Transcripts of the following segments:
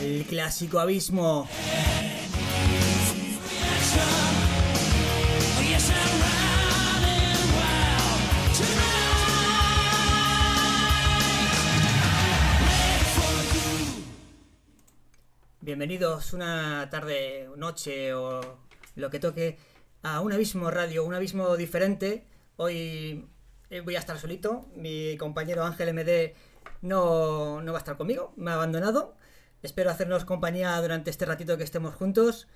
el clásico abismo. Bienvenidos una tarde, noche o lo que toque a un abismo radio, un abismo diferente. Hoy eh, voy a estar solito. Mi compañero Ángel MD no, no va a estar conmigo, me ha abandonado. Espero hacernos compañía durante este ratito que estemos juntos.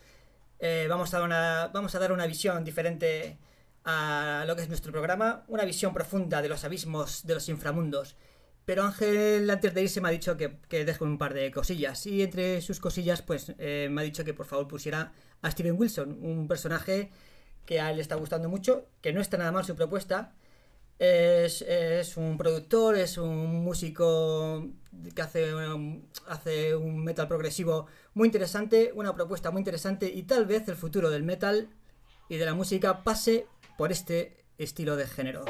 Eh, vamos, a dar una, vamos a dar una visión diferente a lo que es nuestro programa, una visión profunda de los abismos, de los inframundos. Pero Ángel antes de irse me ha dicho que, que dejo un par de cosillas. Y entre sus cosillas, pues eh, me ha dicho que por favor pusiera a Steven Wilson, un personaje que a él le está gustando mucho, que no está nada mal su propuesta. Es, un productor, es un músico que hace, un- hace un metal progresivo muy interesante, una propuesta muy interesante y tal vez el futuro del metal y de la música pase por este estilo de género.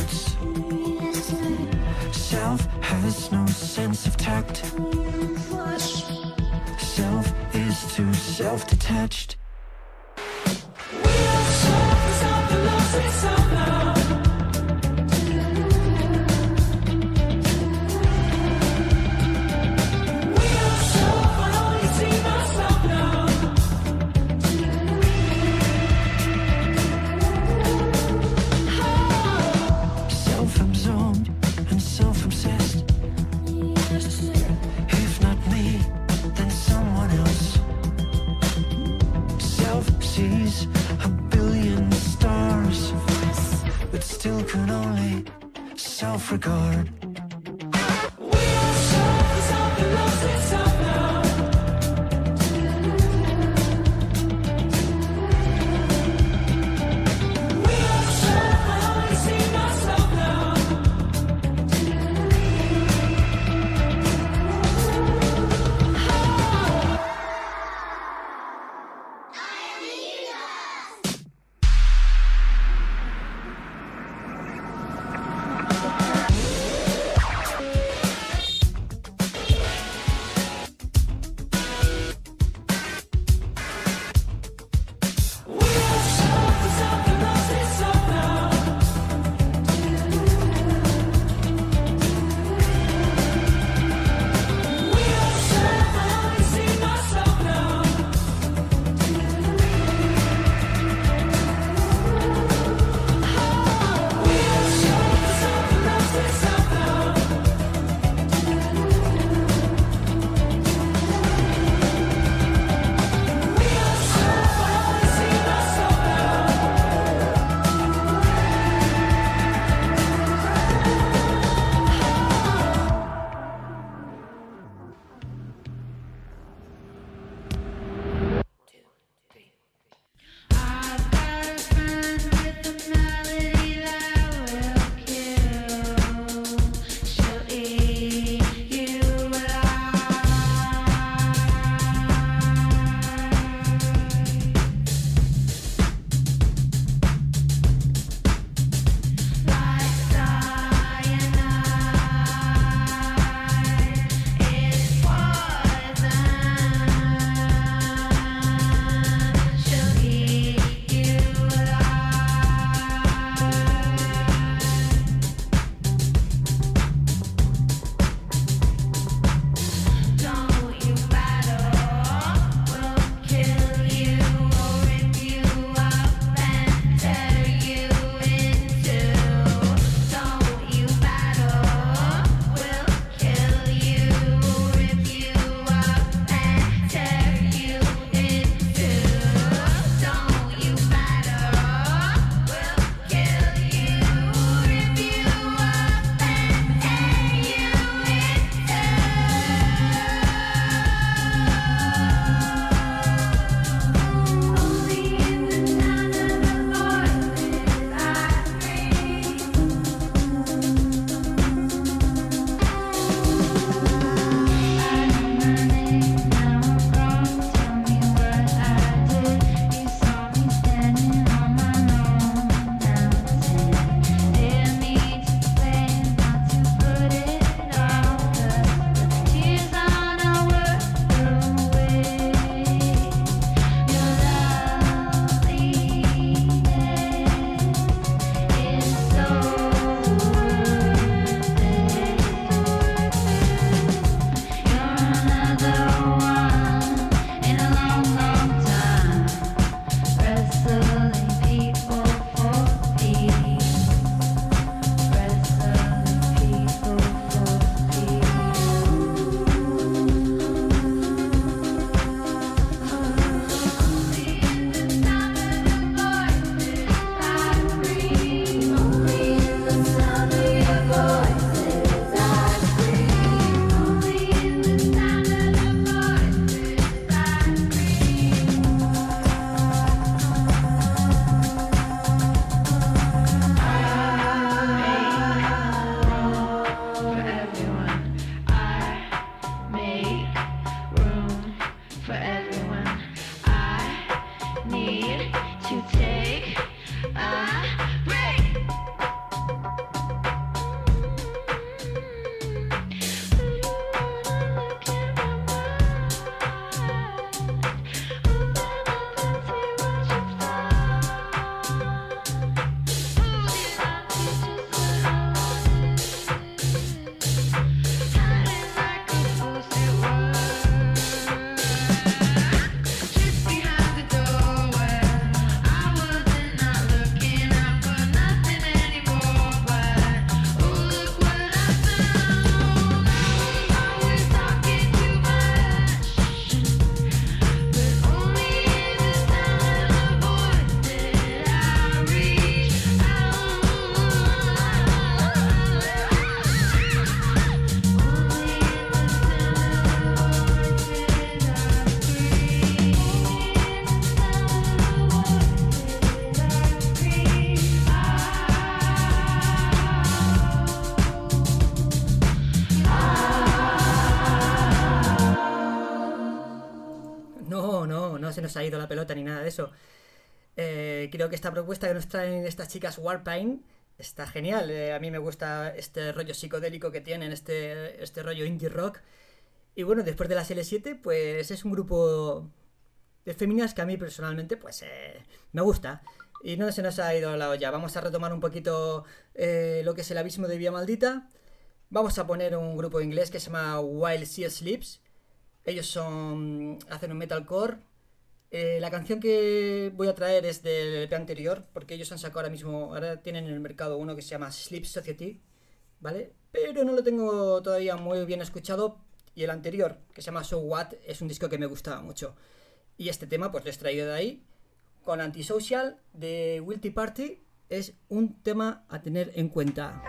words Self has no sense of tact. Self is too self-detached. Of the somehow still could only self-regard. We all show something lost inside. La pelota ni nada de eso. Eh, creo que esta propuesta que nos traen estas chicas Warpaint está genial. Eh, a mí me gusta este rollo psicodélico que tienen, este, este rollo indie rock. Y bueno, después de las L7, pues es un grupo de femeninas que a mí personalmente, pues eh, me gusta. Y no se nos ha ido la olla. Vamos a retomar un poquito lo que es el abismo de Vía Maldita. Vamos a poner un grupo inglés que se llama Wild Sea Sleeps. Ellos son. hacen un metalcore. Eh, la canción que voy a traer es del EP anterior, porque ellos han sacado ahora mismo. Ahora tienen en el mercado uno que se llama Sleep Society, ¿vale? Pero no lo tengo todavía muy bien escuchado. Y el anterior, que se llama So What, es un disco que me gustaba mucho. Y este tema, pues lo he extraído de ahí. Con Antisocial de Wilty Party es un tema a tener en cuenta.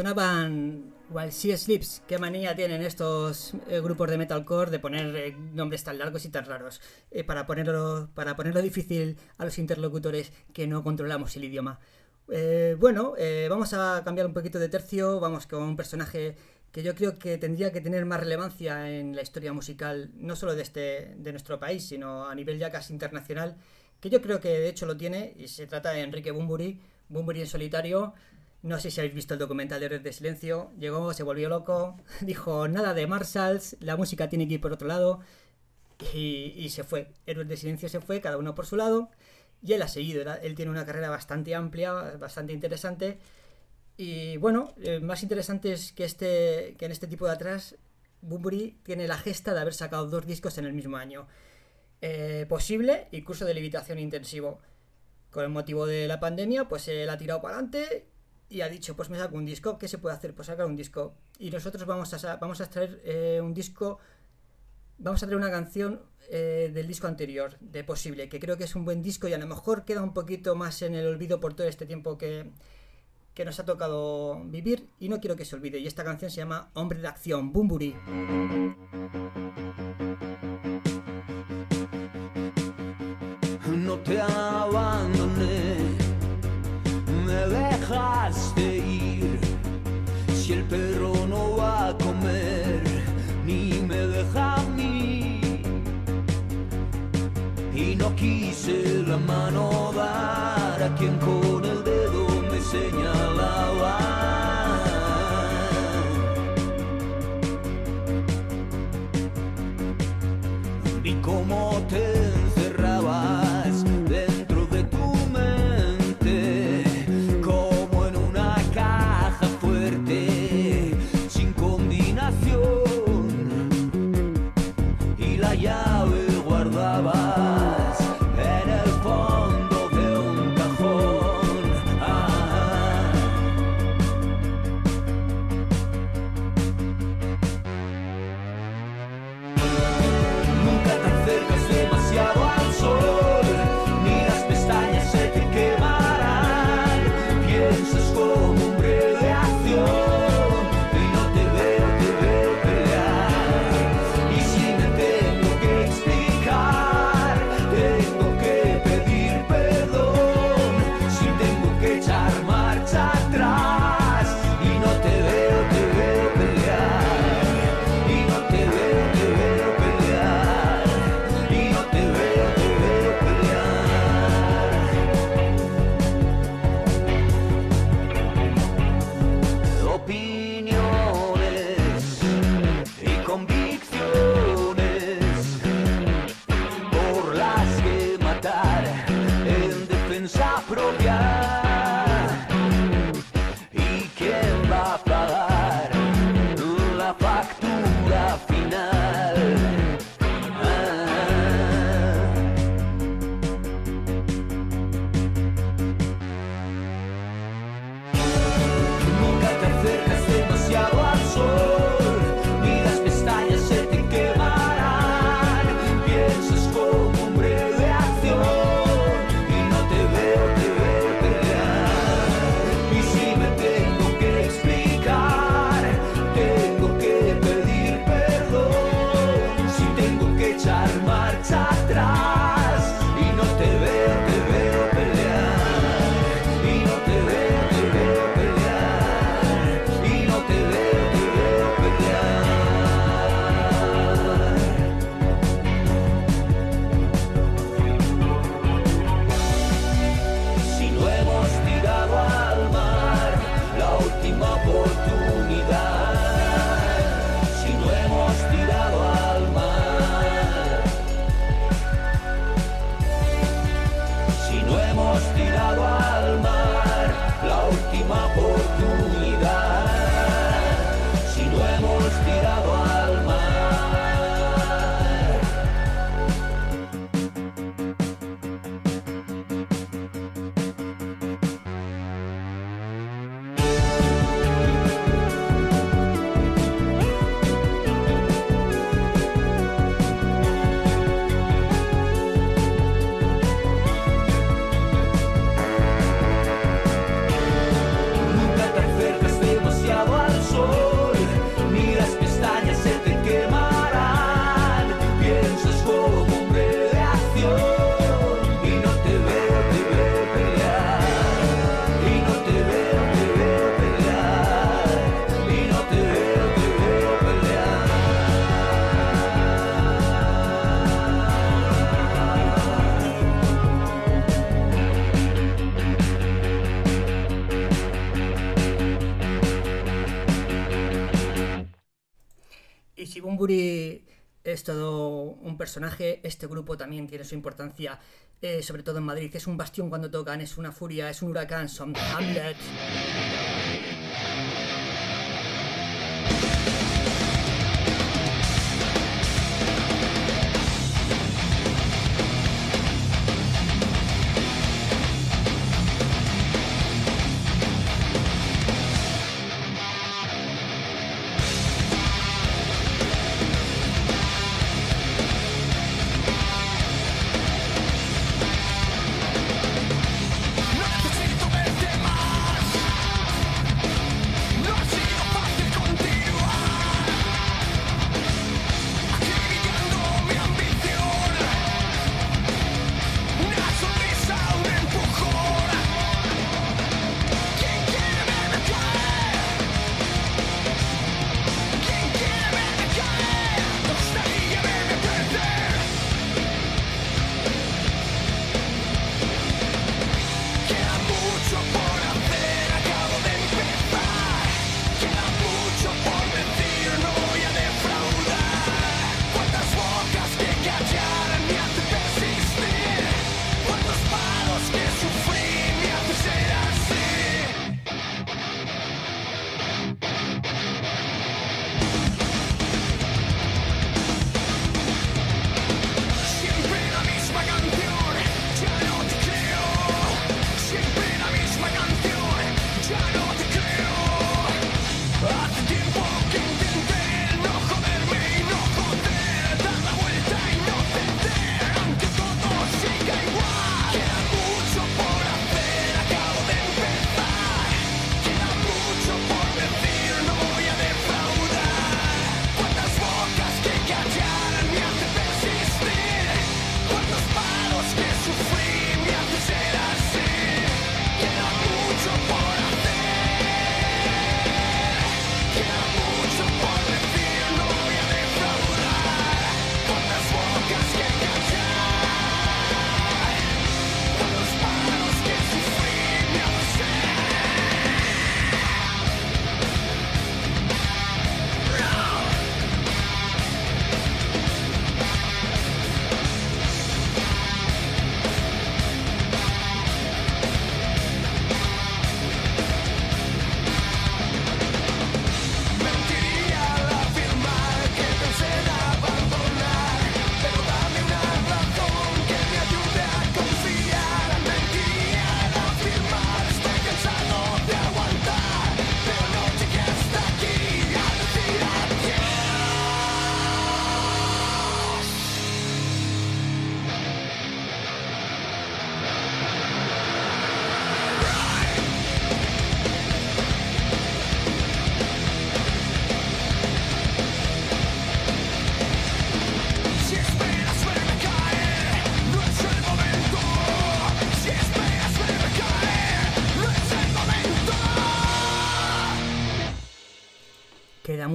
Sonaban While She Sleeps. Qué manía tienen estos eh, grupos de metalcore de poner eh, nombres tan largos y tan raros. eh, para, ponerlo, para ponerlo difícil a los interlocutores que no controlamos el idioma. Eh, bueno, eh, vamos a cambiar un poquito de tercio. Vamos con un personaje que yo creo que tendría que tener más relevancia en la historia musical, no solo de, este, de nuestro país, sino a nivel ya casi internacional, que yo creo que de hecho lo tiene, y se trata de Enrique Bumburi, Bumburi en solitario. No sé si habéis visto el documental de Red de Silencio. Llegó, se volvió loco, dijo nada de Marshalls, la música tiene que ir por otro lado. Y, se fue. Héroes de Silencio se fue, cada uno por su lado. Y él ha seguido. Él tiene una carrera bastante amplia, bastante interesante. Y bueno, eh, más interesante es que, este, que en este tipo de atrás, Bunbury tiene la gesta de haber sacado dos discos en el mismo año. Eh, posible y curso de levitación intensivo. Con el motivo de la pandemia, pues él ha tirado para adelante y ha dicho, pues me saco un disco. ¿Qué se puede hacer? Pues sacar un disco. Y nosotros vamos a, vamos a eh, un disco, vamos a traer una canción eh, del disco anterior, de Posible, que creo que es un buen disco y a lo mejor queda un poquito más en el olvido por todo este tiempo que, que nos ha tocado vivir y no quiero que se olvide. Y esta canción se llama Hombre de Acción, Bumburi. no te la mano dar a quien con el dedo me señalaba. Vi cómo te personaje. Este grupo también tiene su importancia, eh, sobre todo en Madrid, es un bastión cuando tocan, es una furia, es un huracán. Son Hamlet.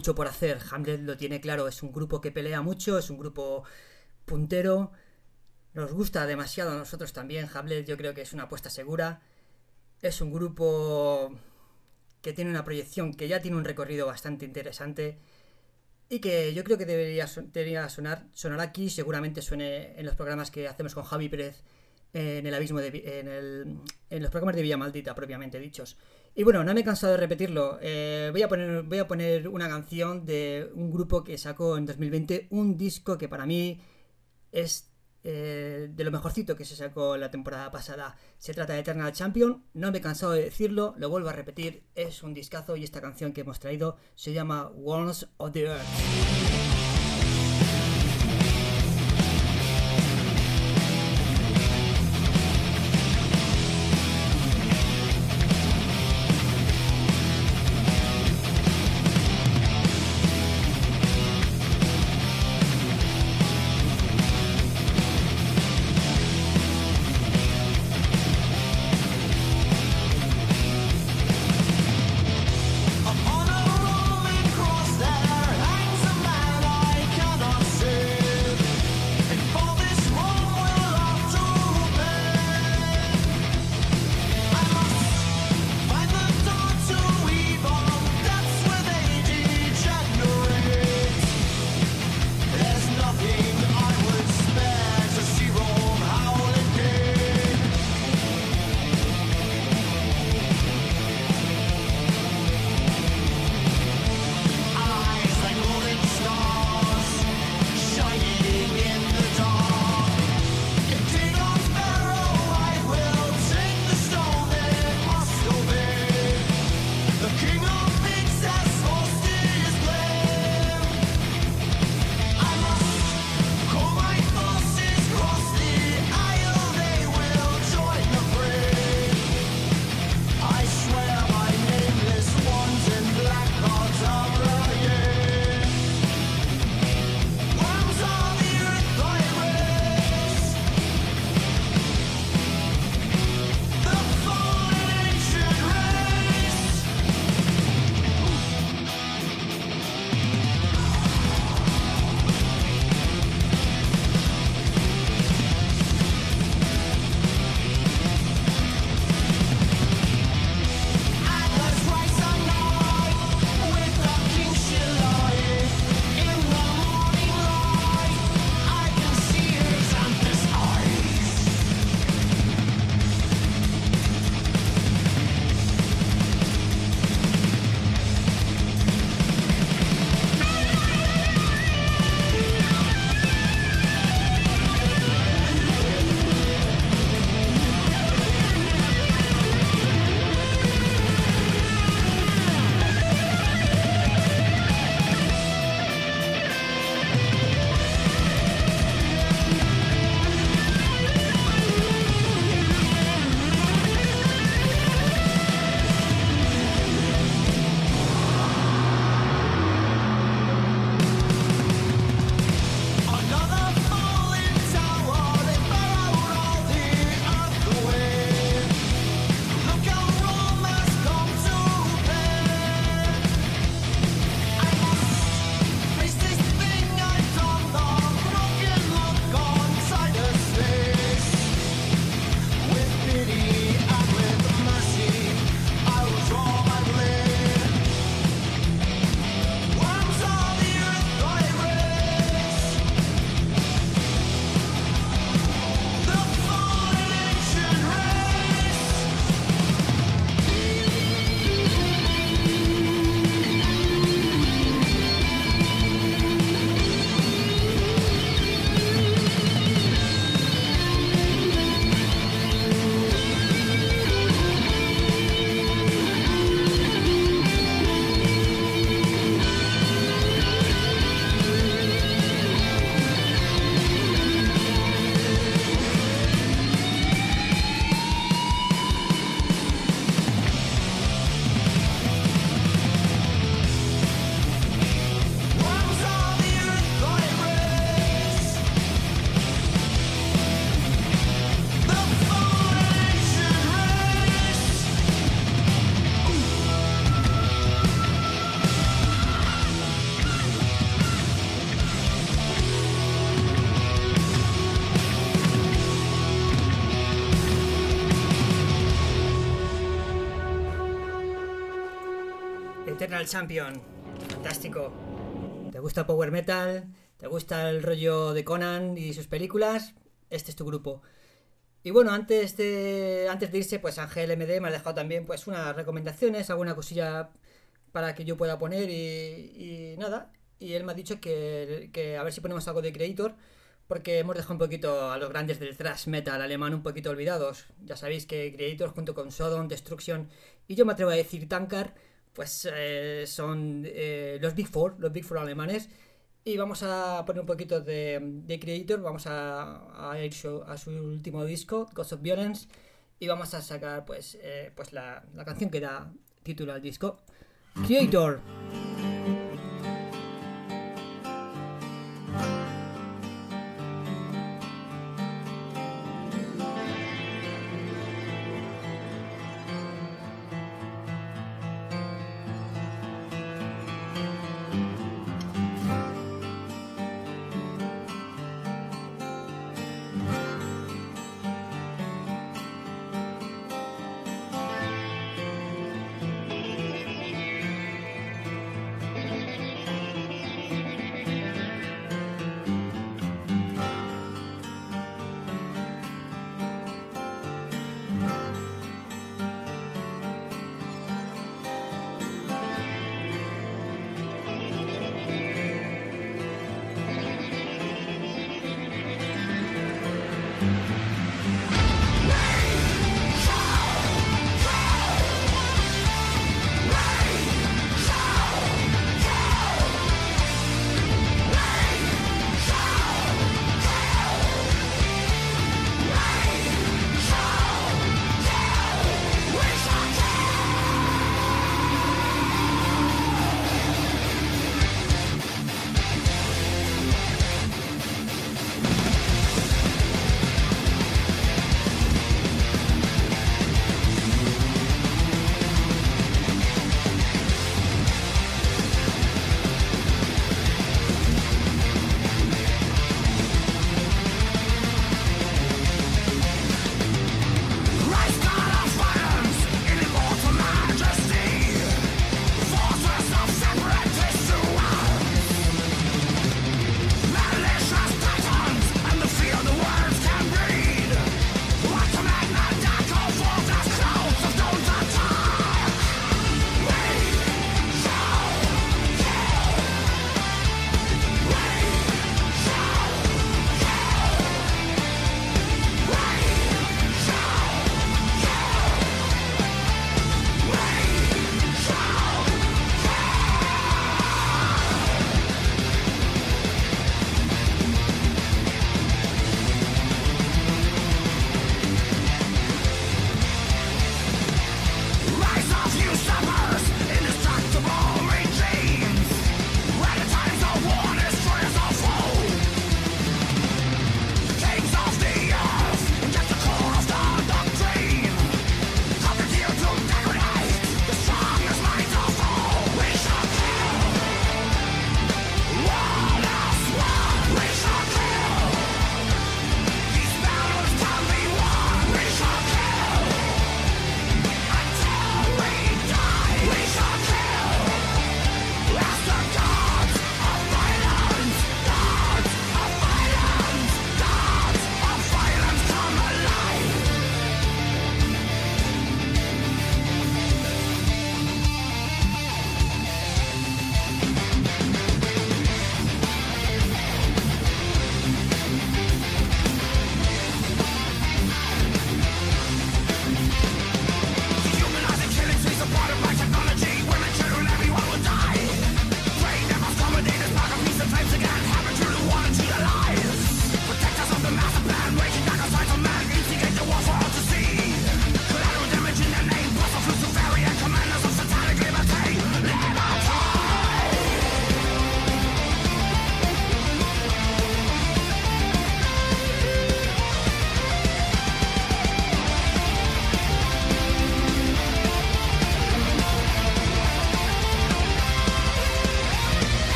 Mucho por hacer. Hamlet lo tiene claro. Es un grupo que pelea mucho, es un grupo puntero. Nos gusta demasiado a nosotros también. Hamlet yo creo que es una apuesta segura. Es un grupo que tiene una proyección que ya tiene un recorrido bastante interesante y que yo creo que debería, son- debería sonar, sonar aquí, seguramente suene en los programas que hacemos con Javi Pérez en el abismo de en, el- en los programas de Villa Maldita propiamente dichos. Y bueno, no me he cansado de repetirlo. eh, voy, a poner, voy a poner una canción de un grupo que sacó en 2020 un disco que para mí es eh, de lo mejorcito que se sacó la temporada pasada. Se trata de Eternal Champion. No me he cansado de decirlo, lo vuelvo a repetir. Es un discazo y esta canción que hemos traído se llama Worms of the Earth. Champion. Fantástico. ¿Te gusta Power Metal? ¿Te gusta el rollo de Conan y sus películas? Este es tu grupo. Y bueno, antes de, antes de irse, pues Ángel MD me ha dejado también pues unas recomendaciones, alguna cosilla para que yo pueda poner y, y nada. Y él me ha dicho que, que a ver si ponemos algo de Creator, porque hemos dejado un poquito a los grandes del thrash metal alemán un poquito olvidados. Ya sabéis que Creator junto con Sodom, Destruction y yo me atrevo a decir Tankard, pues eh, son eh, los Big Four, los Big Four alemanes. Y vamos a poner un poquito de, de Creator, vamos a, a ir su- a su último disco, Ghost of Violence, y vamos a sacar pues, eh, pues la, la canción que da título al disco. Creator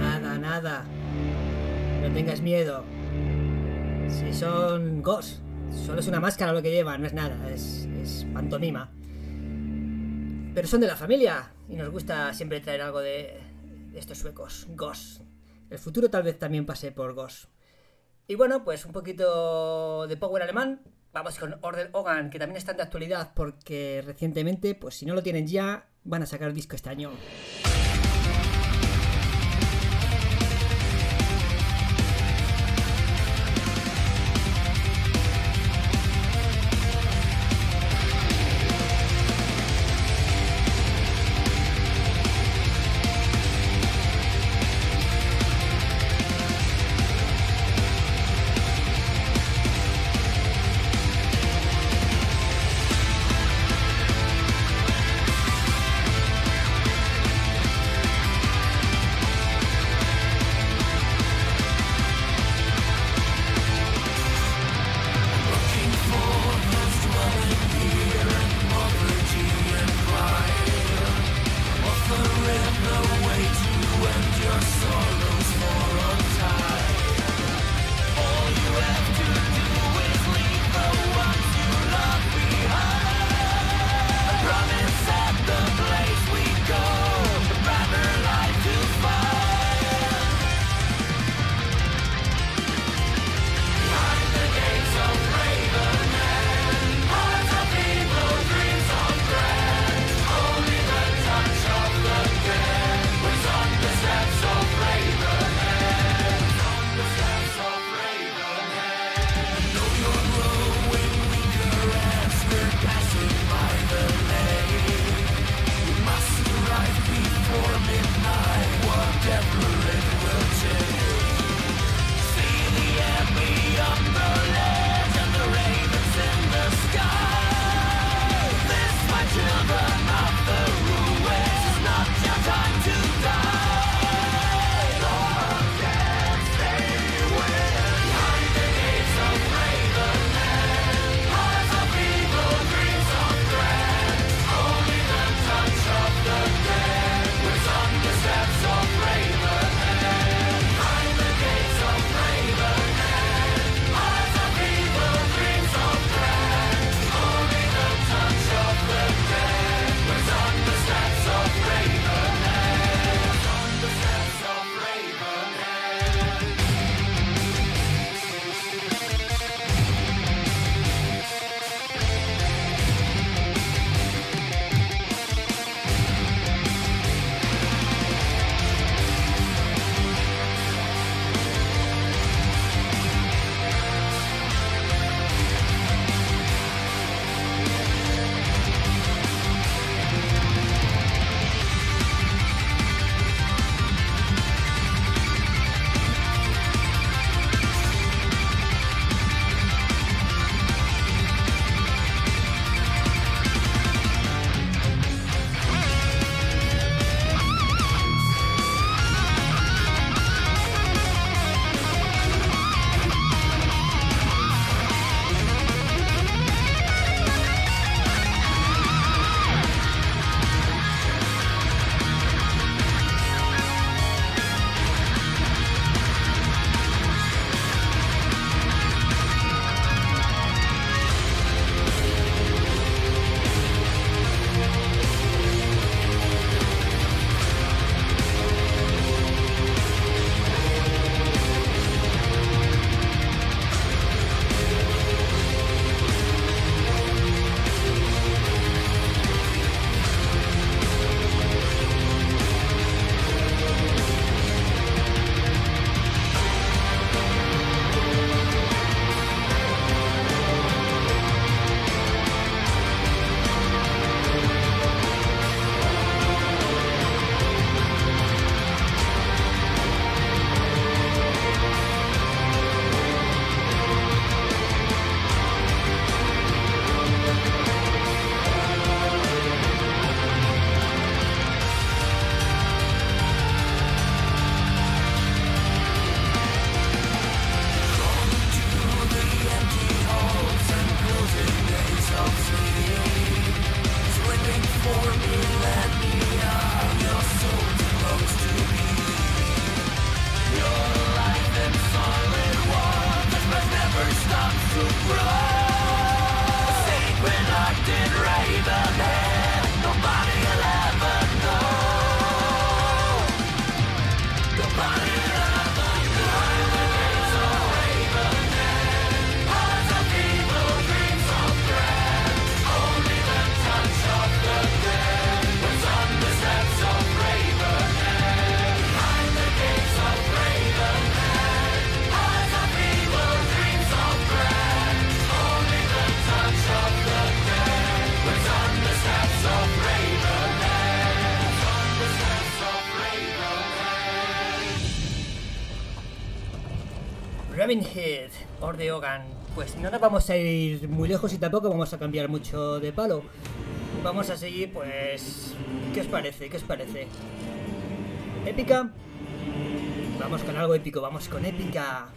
Nada, nada. No tengas miedo. Si son ghosts, solo es una máscara lo que lleva, no es nada, es, es pantomima. Pero son de la familia y nos gusta siempre traer algo de, estos suecos, Goss. El futuro tal vez también pase por Goss. Y bueno, pues un poquito de power alemán. Vamos con Order Hogan, que también están de actualidad porque recientemente, pues si no lo tienen ya, van a sacar disco este año. Orde Hogan. Pues no nos vamos a ir muy lejos y tampoco vamos a cambiar mucho de palo. Vamos a seguir, pues. ¿Qué os parece? ¿Qué os parece? ¿Épica? Vamos con algo épico, vamos con épica.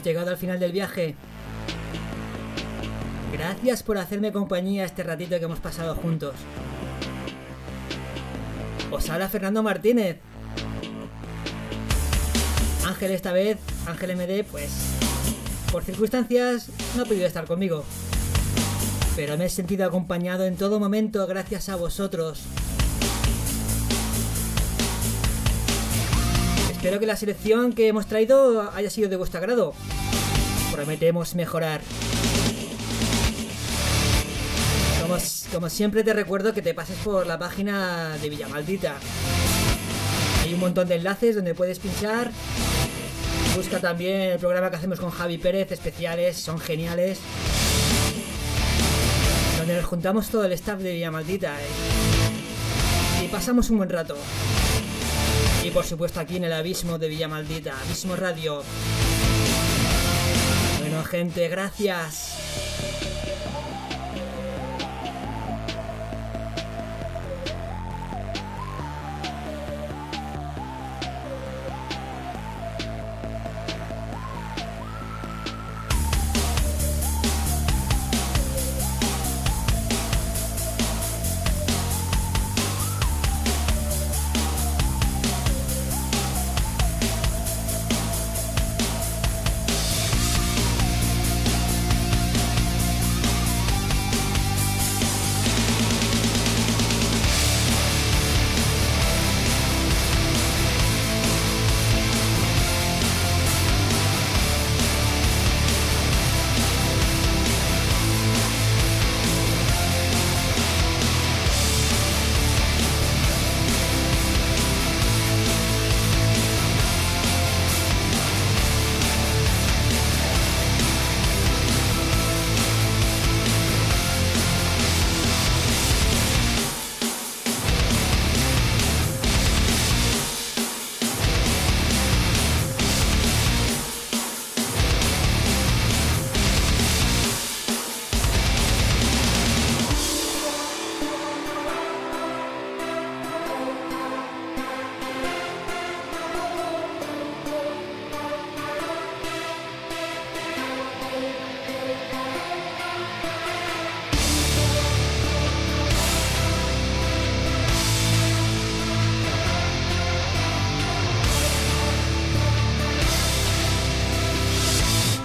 Hemos llegado al final del viaje. Gracias por hacerme compañía este ratito que hemos pasado juntos. Os habla Fernando Martínez. Ángel esta vez, Ángel MD, pues por circunstancias no ha podido estar conmigo. Pero me he sentido acompañado en todo momento gracias a vosotros. Espero que la selección que hemos traído haya sido de vuestro agrado. Prometemos mejorar. Como, como siempre te recuerdo que te pases por la página de Villamaldita. Hay un montón de enlaces donde puedes pinchar. Busca también el programa que hacemos con Javi Pérez, especiales, son geniales. Donde nos juntamos todo el staff de Villamaldita. eh. Y pasamos un buen rato. Y por supuesto aquí en el abismo de Villamaldita, Abismo Radio. Bueno gente, gracias.